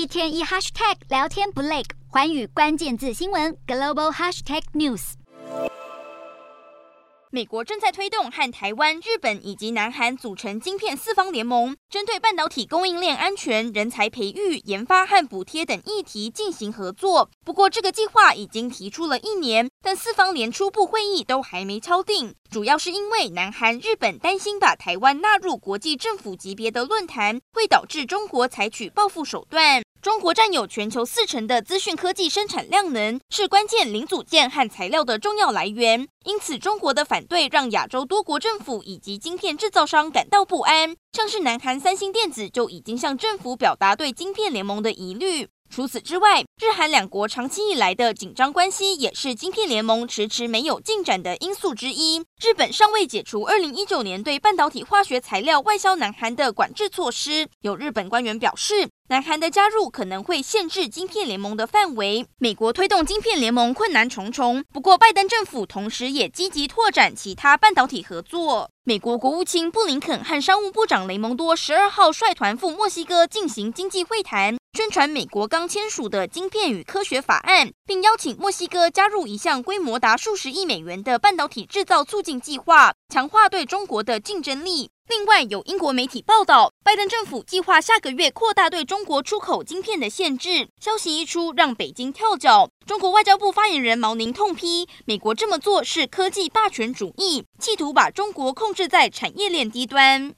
一天一 hashtag 聊天不累，寰宇关键字新闻 global hashtag news。美国正在推动和台湾、日本以及南韩组成晶片四方联盟，针对半导体供应链安全、人才培育、研发和补贴等议题进行合作。不过，这个计划已经提出了一年，但四方连初步会议都还没敲定，主要是因为南韩、日本担心把台湾纳入国际政府级别的论坛，会导致中国采取报复手段。中国占有全球四成的资讯科技生产量能，是关键零组件和材料的重要来源。因此，中国的反对让亚洲多国政府以及晶片制造商感到不安。像是南韩三星电子就已经向政府表达对晶片联盟的疑虑。除此之外，日韩两国长期以来的紧张关系也是晶片联盟迟迟没有进展的因素之一。日本尚未解除二零一九年对半导体化学材料外销南韩的管制措施。有日本官员表示，南韩的加入可能会限制晶片联盟的范围。美国推动晶片联盟困难重重，不过拜登政府同时也积极拓展其他半导体合作。美国国务卿布林肯和商务部长雷蒙多十二号率团赴墨西哥进行经济会谈，宣传美国刚签署的晶片与科学法案，并邀请墨西哥加入一项规模达数十亿美元的半导体制造促进。计划强化对中国的竞争力。另外，有英国媒体报道，拜登政府计划下个月扩大对中国出口晶片的限制。消息一出，让北京跳脚。中国外交部发言人毛宁痛批，美国这么做是科技霸权主义，企图把中国控制在产业链低端。